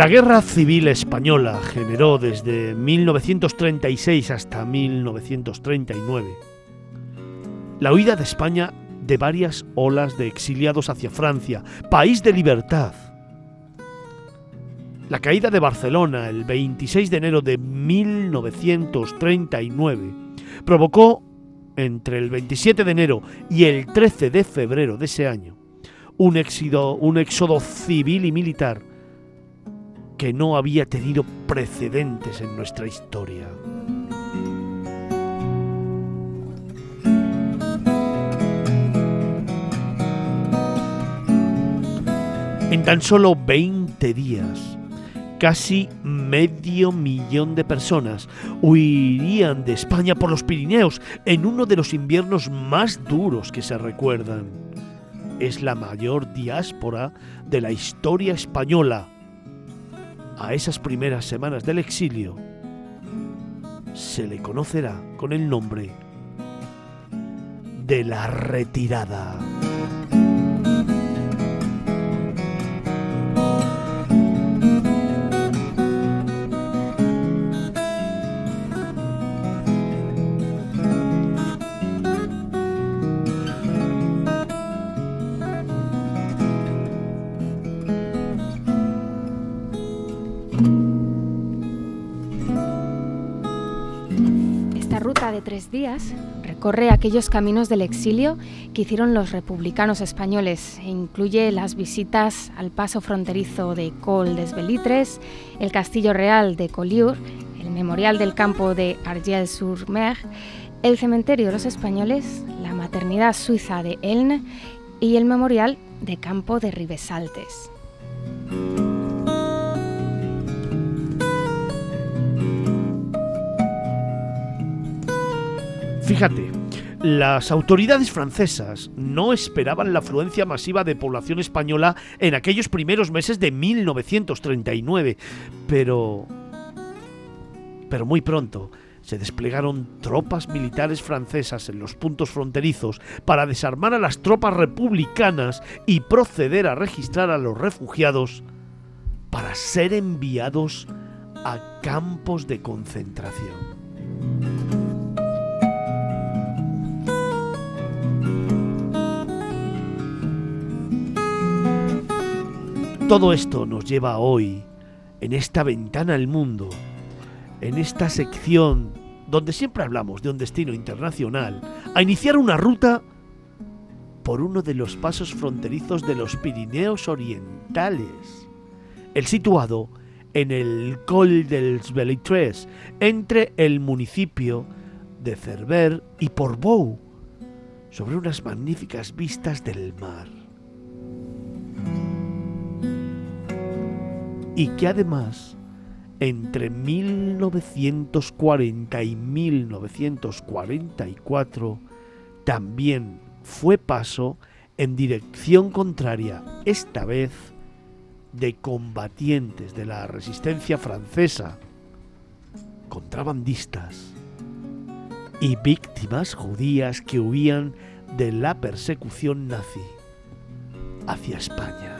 La Guerra Civil Española generó desde 1936 hasta 1939 la huida de España de varias olas de exiliados hacia Francia, país de libertad. La caída de Barcelona el 26 de enero de 1939 provocó entre el 27 de enero y el 13 de febrero de ese año un éxodo, un éxodo civil y militar que no había tenido precedentes en nuestra historia. En tan solo 20 días, casi medio millón de personas huirían de España por los Pirineos en uno de los inviernos más duros que se recuerdan. Es la mayor diáspora de la historia española a esas primeras semanas del exilio se le conocerá con el nombre de la retirada. Recorre aquellos caminos del exilio que hicieron los republicanos españoles e incluye las visitas al paso fronterizo de Col des Belitres, el Castillo Real de Collioure, el Memorial del Campo de Argel-sur-Mer, el Cementerio de los Españoles, la Maternidad Suiza de Elne y el Memorial de Campo de Ribesaltes. Fíjate, las autoridades francesas no esperaban la afluencia masiva de población española en aquellos primeros meses de 1939, pero... Pero muy pronto se desplegaron tropas militares francesas en los puntos fronterizos para desarmar a las tropas republicanas y proceder a registrar a los refugiados para ser enviados a campos de concentración. Todo esto nos lleva hoy, en esta ventana al mundo, en esta sección donde siempre hablamos de un destino internacional, a iniciar una ruta por uno de los pasos fronterizos de los Pirineos Orientales, el situado en el Col dels Belitres, entre el municipio de Cerver y Portbou, sobre unas magníficas vistas del mar. Y que además entre 1940 y 1944 también fue paso en dirección contraria, esta vez de combatientes de la resistencia francesa, contrabandistas y víctimas judías que huían de la persecución nazi hacia España.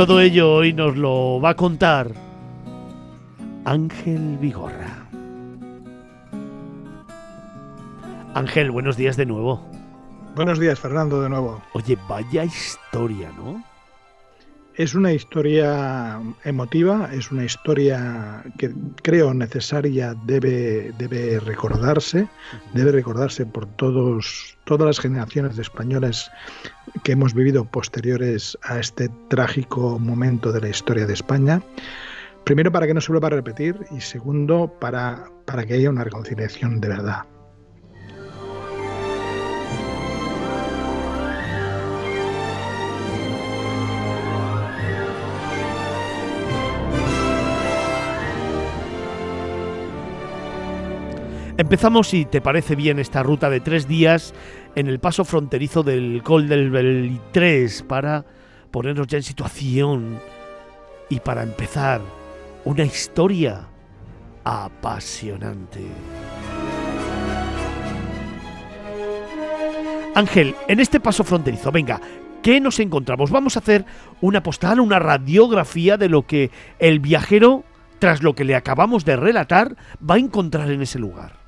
Todo ello hoy nos lo va a contar Ángel Vigorra. Ángel, buenos días de nuevo. Buenos días, Fernando, de nuevo. Oye, vaya historia, ¿no? Es una historia emotiva, es una historia que creo necesaria, debe, debe recordarse, debe recordarse por todos, todas las generaciones de españoles que hemos vivido posteriores a este trágico momento de la historia de España. Primero, para que no se vuelva a repetir y segundo, para, para que haya una reconciliación de verdad. Empezamos, si te parece bien, esta ruta de tres días en el paso fronterizo del Col del Belitrés para ponernos ya en situación y para empezar una historia apasionante. Ángel, en este paso fronterizo, venga, ¿qué nos encontramos? Vamos a hacer una postal, una radiografía de lo que el viajero, tras lo que le acabamos de relatar, va a encontrar en ese lugar.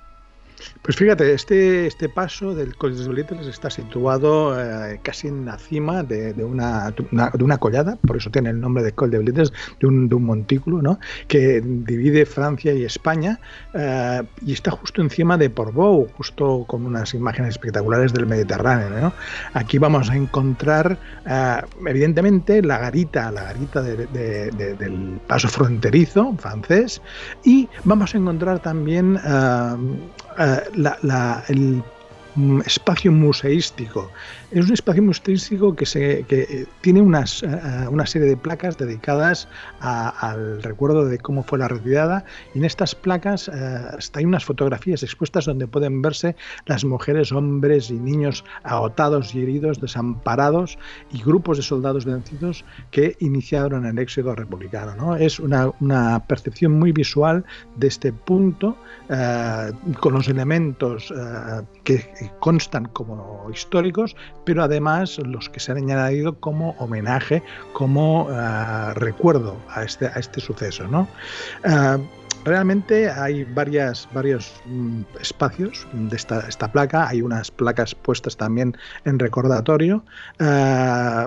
Pues fíjate, este, este paso del Col de Belitres está situado eh, casi en la cima de, una, de una collada, por eso tiene el nombre de Col de Belitres, de un, de un montículo, ¿no? que divide Francia y España eh, y está justo encima de Portbou, justo con unas imágenes espectaculares del Mediterráneo. ¿no? Aquí vamos a encontrar, eh, evidentemente, la garita, la garita del paso fronterizo francés y vamos a encontrar también la, el mm, espacio museístico es un espacio museístico que, se, que eh, tiene unas, eh, eh, una serie de placas dedicadas al recuerdo de cómo fue la retirada y en estas placas hay unas fotografías expuestas donde pueden verse las mujeres, hombres y niños agotados y heridos, desamparados y grupos de soldados vencidos que iniciaron el éxodo republicano. ¿no? Es una, una, percepción muy visual de este punto con los elementos que constan como históricos, pero además los que se han añadido como homenaje, como uh, recuerdo a este, a este suceso. ¿no? Uh, Realmente hay varias, varios mm, espacios de esta, esta, placa, hay unas placas puestas también en recordatorio. Uh,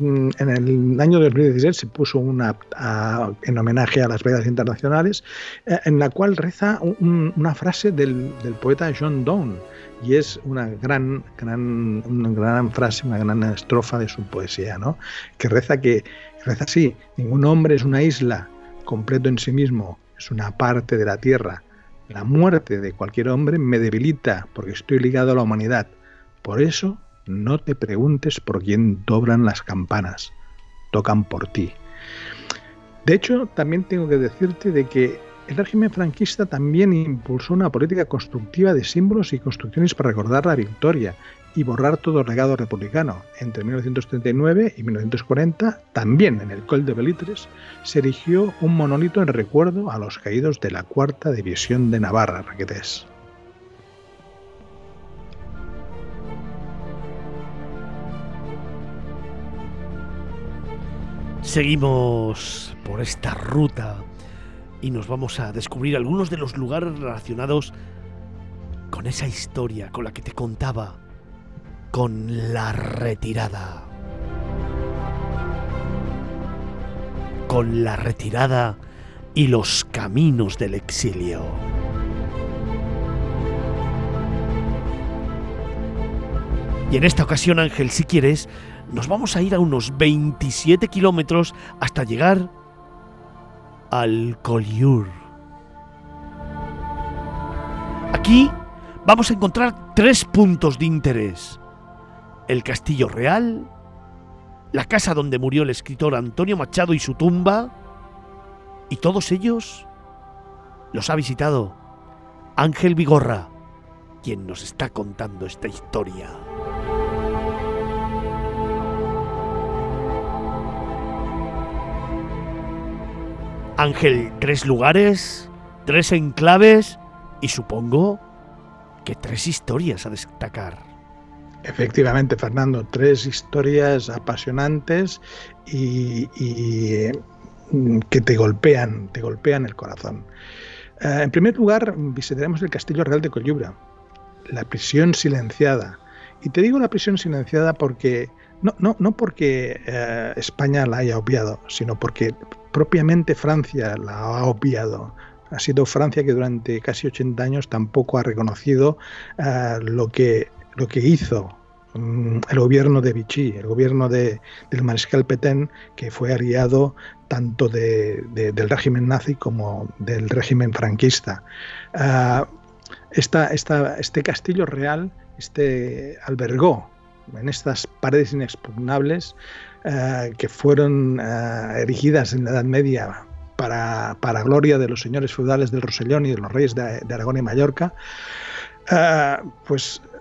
en el año 2016 se puso una uh, en homenaje a las vedas internacionales, uh, en la cual reza un, una frase del, del, poeta John Donne, y es una gran, gran, una gran frase, una gran estrofa de su poesía, ¿no? que reza que reza así, ningún hombre es una isla completo en sí mismo es una parte de la tierra. La muerte de cualquier hombre me debilita porque estoy ligado a la humanidad. Por eso no te preguntes por quién doblan las campanas. Tocan por ti. De hecho, también tengo que decirte de que el régimen franquista también impulsó una política constructiva de símbolos y construcciones para recordar la victoria y borrar todo legado republicano. Entre 1939 y 1940, también en el Col de Belitres, se erigió un monolito en recuerdo a los caídos de la Cuarta División de Navarra, Raquetés. Seguimos por esta ruta y nos vamos a descubrir algunos de los lugares relacionados con esa historia con la que te contaba con la retirada. Con la retirada y los caminos del exilio. Y en esta ocasión, Ángel, si quieres, nos vamos a ir a unos 27 kilómetros hasta llegar al Collioure. Aquí vamos a encontrar tres puntos de interés el Castillo Real, la casa donde murió el escritor Antonio Machado y su tumba, y todos ellos los ha visitado Ángel Vigorra, quien nos está contando esta historia. Ángel, tres lugares, tres enclaves y supongo que tres historias a destacar. Efectivamente, Fernando, tres historias apasionantes y, que te golpean, te golpean el corazón. Eh, en primer lugar, visitaremos el Castillo Real de Collubra, la prisión silenciada. Y te digo la prisión silenciada porque no, no, no porque eh, España la haya obviado, sino porque propiamente Francia la ha obviado. Ha sido Francia que durante casi 80 años tampoco ha reconocido eh, lo, que, lo que hizo mm, el gobierno de Vichy, el gobierno de, del mariscal Petain, que fue aliado tanto de, del régimen nazi como del régimen franquista. Esta, este castillo real este, albergó en estas paredes inexpugnables uh, que fueron uh, erigidas en la Edad Media para, gloria de los señores feudales del Rosellón y de los reyes de, Aragón y Mallorca, pues mm,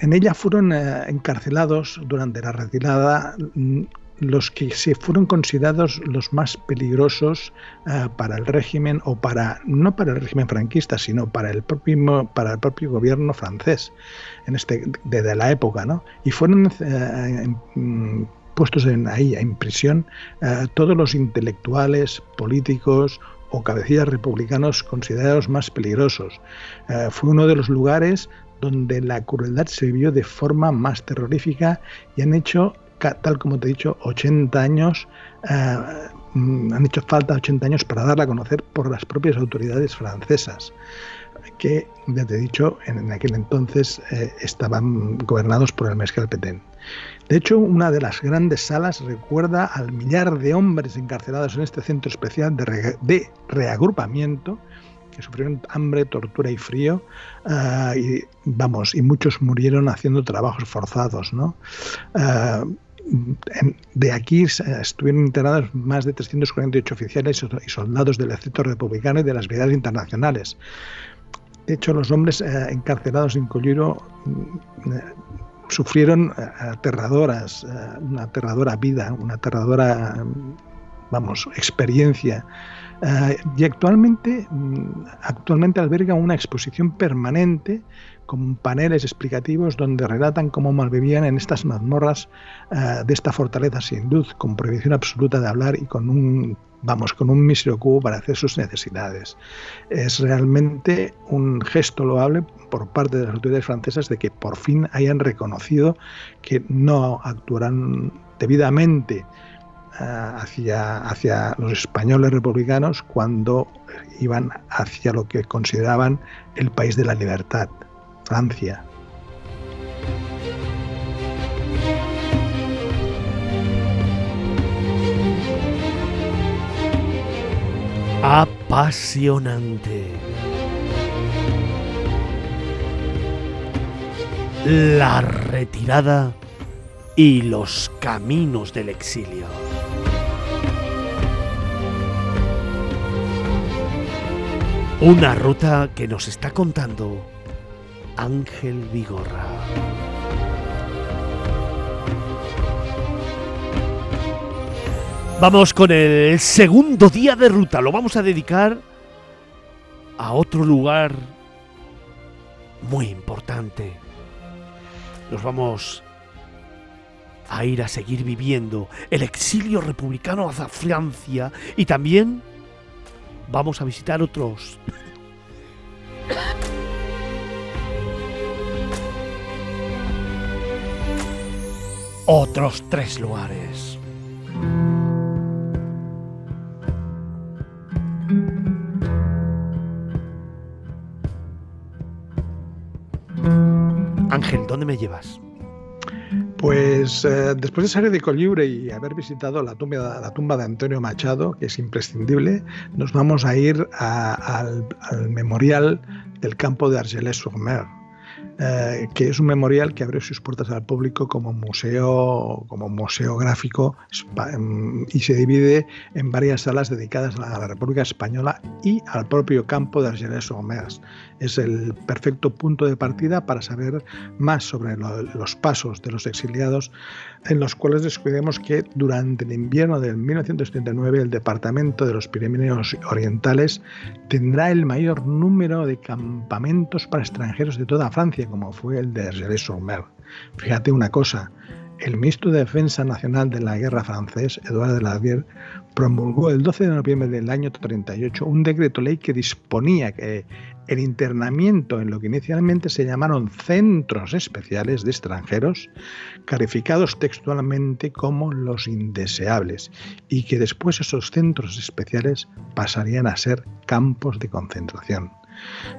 en ella fueron encarcelados durante la retirada mm, los que se fueron considerados los más peligrosos uh, para el régimen o para no para el régimen franquista sino para el propio para el propio gobierno francés en este desde la época no y fueron uh, en, puestos en, ahí en prisión todos los intelectuales políticos o cabecillas republicanos considerados más peligrosos. Fue uno de los lugares donde la crueldad se vio de forma más terrorífica y han hecho tal como te he dicho, 80 años, eh, mm, han hecho falta 80 años para darla a conocer por las propias autoridades francesas, que, ya te he dicho, en, aquel entonces eh, estaban gobernados por el Mescal Petén. De hecho, una de las grandes salas recuerda al millar de hombres encarcelados en este centro especial de, reagrupamiento que sufrieron hambre, tortura y frío, uh, y vamos, y muchos murieron haciendo trabajos forzados, ¿no? Uh, de aquí estuvieron internados más de 348 oficiales y soldados del ejército republicano y de las brigadas internacionales. De hecho, los hombres eh, encarcelados en Colliro mm, eh, sufrieron eh, aterradoras, una aterradora vida, una aterradora, vamos, experiencia. Y actualmente, mm, actualmente alberga una exposición permanente con paneles explicativos donde relatan cómo malvivían en estas mazmorras uh, de esta fortaleza sin luz, con prohibición absoluta de hablar y con un, vamos, con un mísero cubo para hacer sus necesidades. Es realmente un gesto loable por parte de las autoridades francesas de que por fin hayan reconocido que no actuarán debidamente hacia, hacia los españoles republicanos cuando iban hacia lo que consideraban el país de la libertad. Francia. Apasionante. La retirada y los caminos del exilio. Una ruta que nos está contando Ángel Vigorra. Vamos con el segundo día de ruta. Lo vamos a dedicar a otro lugar muy importante. Nos vamos a ir a seguir viviendo el exilio republicano hacia Francia y también vamos a visitar otros otros tres lugares. Ángel, ¿dónde me llevas? Pues eh, después de salir de Colliure y haber visitado la tumba, la tumba de Antonio Machado, que es imprescindible, nos vamos a ir al, al, memorial del campo de Argelès-sur-Mer, eh, que es un memorial que abre sus puertas al público como museo, como museo gráfico em, y se divide en varias salas dedicadas a la República Española y al propio campo de Argelès Omers. Es el perfecto punto de partida para saber más sobre los pasos de los exiliados, en los cuales descubrimos que durante el invierno del 1939 el Departamento de los Pirineos Orientales tendrá el mayor número de campamentos para extranjeros de toda Francia como fue el de Argelès-sur-Mer. Fíjate una cosa, el ministro de Defensa Nacional de la Guerra francés, Edouard de Daladier, promulgó el 12 de noviembre del año 38 un decreto ley que disponía que el internamiento en lo que inicialmente se llamaron centros especiales de extranjeros, calificados textualmente como los indeseables, y que después esos centros especiales pasarían a ser campos de concentración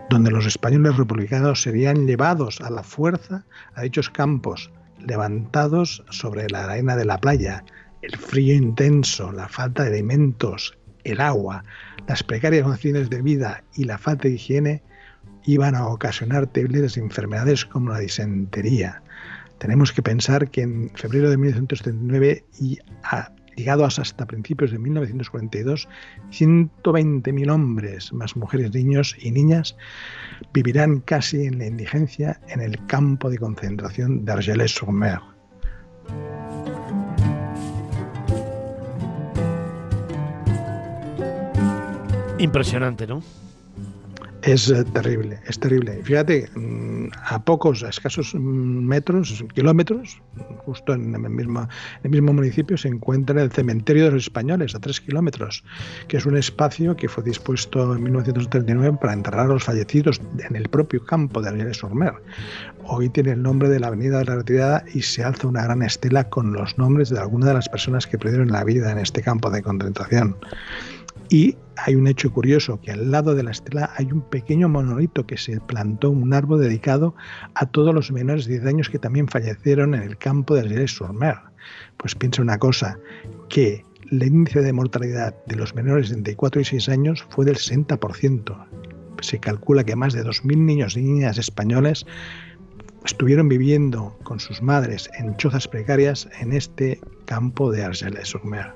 donde los españoles republicanos serían llevados a la fuerza a dichos campos, levantados sobre la arena de la playa, el frío intenso, la falta de alimentos, el agua, las precarias condiciones de vida y la falta de higiene iban a ocasionar terribles enfermedades como la disentería. Tenemos que pensar que en febrero de 1939 y a llegados hasta principios de 1942, 120.000 hombres, más mujeres, niños y niñas, vivirán casi en la indigencia en el campo de concentración de Argelès-sur-Mer. Impresionante, ¿no? Es eh, terrible, es terrible. Fíjate, mm, a pocos, a escasos mm, metros, kilómetros, justo en el mismo, el mismo municipio se encuentra el cementerio de los españoles, a tres kilómetros, que es un espacio que fue dispuesto en 1939 para enterrar a los fallecidos en el propio campo de Argeles Sormer. Hoy tiene el nombre de la Avenida de la Retirada y se alza una gran estela con los nombres de algunas de las personas que perdieron la vida en este campo de concentración. Y hay un hecho curioso, que al lado de la estela hay un pequeño monolito que se plantó, un árbol dedicado a todos los menores de 10 años que también fallecieron en el campo de Argelès sur Pues piensa una cosa, que el índice de mortalidad de los menores de 34 y 6 años fue del 60%. Se calcula que más de 2.000 niños y niñas españoles estuvieron viviendo con sus madres en chozas precarias en este campo de Argelès-sur-Mer.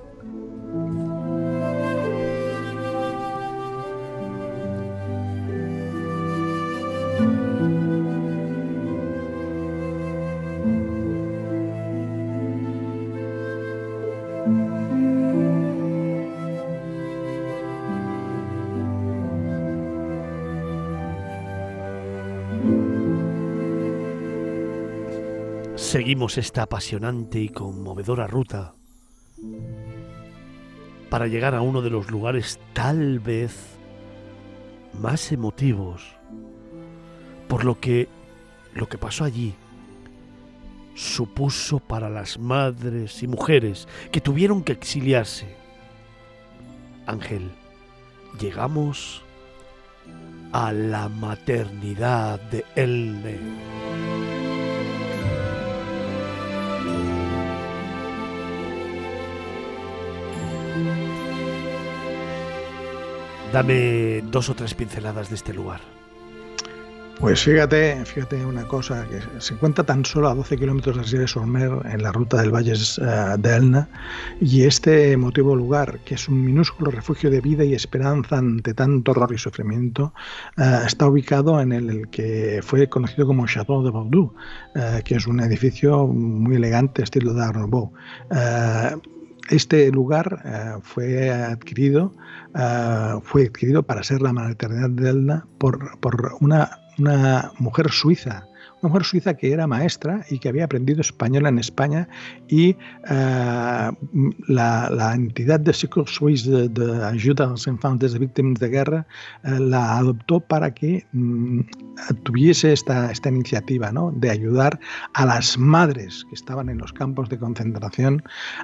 Seguimos esta apasionante y conmovedora ruta para llegar a uno de los lugares tal vez más emotivos por lo que lo que pasó allí supuso para las madres y mujeres que tuvieron que exiliarse. Ángel, llegamos a la maternidad de Elne. Dame dos o tres pinceladas de este lugar. Pues fíjate, fíjate una cosa, que se encuentra tan solo a 12 kilómetros de Sierra Sormer en la ruta del Valle eh, de Elna y este emotivo lugar, que es un minúsculo refugio de vida y esperanza ante tanto horror y sufrimiento, eh, está ubicado en el, que fue conocido como Château de Bordeaux, eh, que es un edificio muy elegante, estilo de Art Nouveau. Este lugar eh, fue adquirido eh, fue adquirido para ser la maternidad de Elna por, por una, una mujer suiza una mujer suiza que era maestra y que había aprendido español en España y eh, la, entidad de Secours Suisse de, ayuda a los infantes víctimas de guerra eh, la adoptó para que mm, tuviese esta, esta iniciativa ¿no? de ayudar a las madres que estaban en los campos de concentración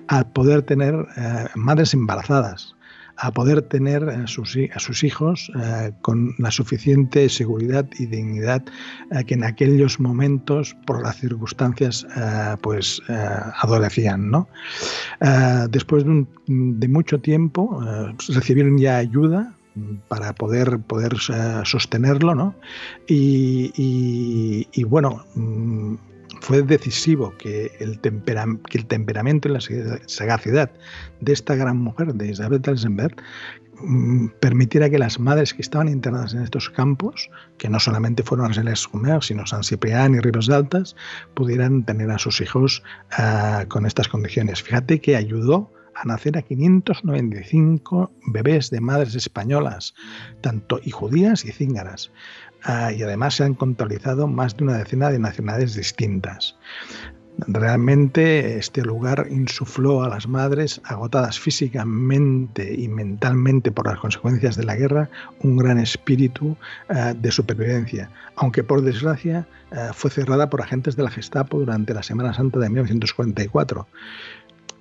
a poder tener eh, madres embarazadas a poder tener a sus, hijos eh, con la suficiente seguridad y dignidad eh, que en aquellos momentos, por las circunstancias, eh, pues adolecían. ¿no? después de, mucho tiempo recibieron ya ayuda para poder, poder sostenerlo, ¿no? Y, y bueno, mm, fue decisivo que el, temperamento y la sagacidad de esta gran mujer, de Isabel Telsenberg, mm, permitiera que las madres que estaban internadas en estos campos, que no solamente fueron Argelès Humer, sino San Ciprián y Ribes Altas, pudieran tener a sus hijos ah, con estas condiciones. Fíjate que ayudó a nacer a 595 bebés de madres españolas, tanto y judías y cíngaras. Ah, y además se han contabilizado más de una decena de nacionalidades distintas. Realmente este lugar insufló a las madres, agotadas físicamente y mentalmente por las consecuencias de la guerra, un gran espíritu eh, de supervivencia, aunque por desgracia eh, fue cerrada por agentes de la Gestapo durante la Semana Santa de 1944.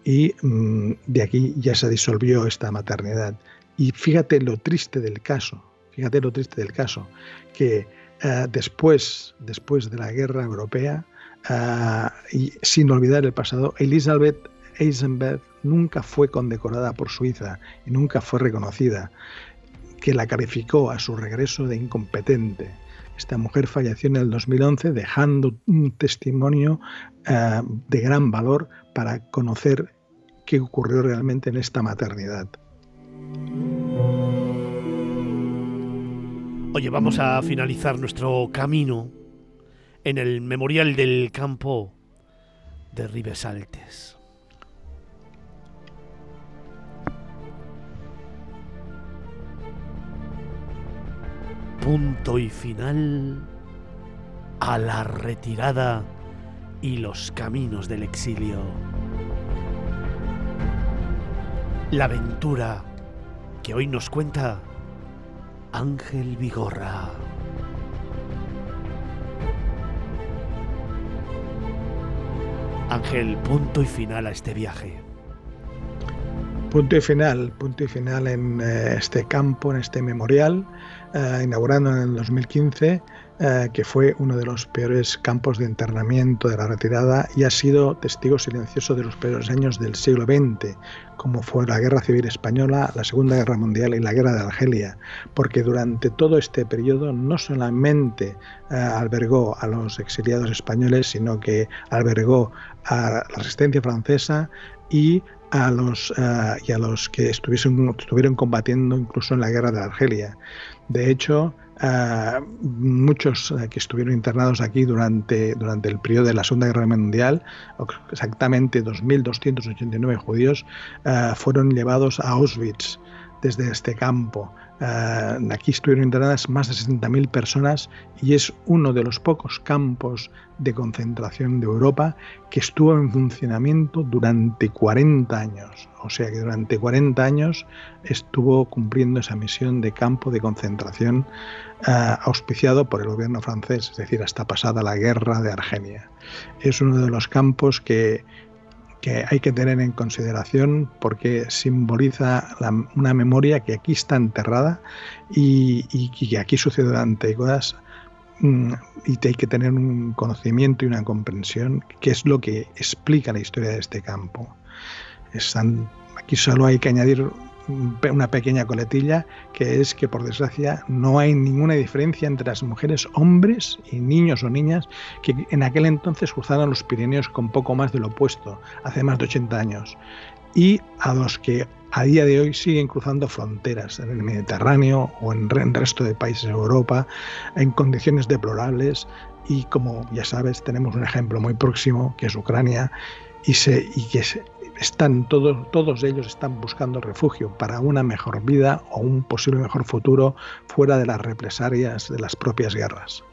Y mm, de aquí ya se disolvió esta maternidad. Y fíjate lo triste del caso, fíjate lo triste del caso, que eh, después, después de la guerra europea, Ah, y sin olvidar el pasado, Elizabeth Eisenberg nunca fue condecorada por Suiza y nunca fue reconocida, que la calificó a su regreso de incompetente. Esta mujer falleció en el 2011 dejando un testimonio ah, de gran valor para conocer qué ocurrió realmente en esta maternidad. Oye, vamos a finalizar nuestro camino en el Memorial del Campo de Ribesaltes. Punto y final a la retirada y los caminos del exilio. La aventura que hoy nos cuenta Ángel Vigorra. Ángel, punto y final a este viaje. Punto y final, punto y final en eh, este campo, en este memorial, eh, inaugurando en el 2015 eh, que fue uno de los peores campos de internamiento de la retirada y ha sido testigo silencioso de los peores años del siglo XX, como fue la Guerra Civil Española, la Segunda Guerra Mundial y la Guerra de Argelia, porque durante todo este periodo no solamente eh, albergó a los exiliados españoles, sino que albergó a la resistencia francesa y a los, eh, y a los que estuvieron combatiendo incluso en la guerra de Argelia. De hecho, muchos eh, que estuvieron internados aquí durante, durante el periodo de la Segunda Guerra Mundial, exactamente 2.289 judíos, eh, fueron llevados a Auschwitz desde este campo. Eh, aquí estuvieron internadas más de 60.000 personas y es uno de los pocos campos de concentración de Europa que estuvo en funcionamiento durante 40 años. O sea que durante 40 años estuvo cumpliendo esa misión de campo de concentración eh, auspiciado por el gobierno francés, es decir, hasta pasada la guerra de Argenia. Es uno de los campos que que hay que tener en consideración porque simboliza una memoria que aquí está enterrada y, que aquí sucede durante cosas mm, y hay que tener un conocimiento y una comprensión que es lo que explica la historia de este campo. aquí solo hay que añadir una pequeña coletilla, que es que por desgracia no hay ninguna diferencia entre las mujeres, hombres y niños o niñas que en aquel entonces cruzaron los Pirineos con poco más de lo opuesto, hace más de 80 años, y a los que a día de hoy siguen cruzando fronteras en el Mediterráneo o en el resto de países de Europa en condiciones deplorables y como ya sabes tenemos un ejemplo muy próximo que es Ucrania y, que se, están todos, todos ellos están buscando refugio para una mejor vida o un posible mejor futuro fuera de las represalias de las propias guerras.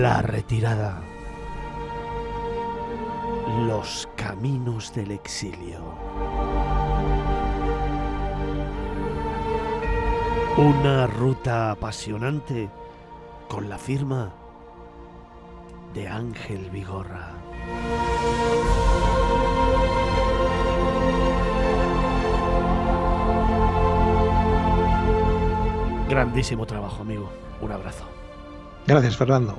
La retirada. Caminos del exilio. Una ruta apasionante con la firma de Ángel Vigorra. Grandísimo trabajo, amigo. Un abrazo. Gracias, Fernando.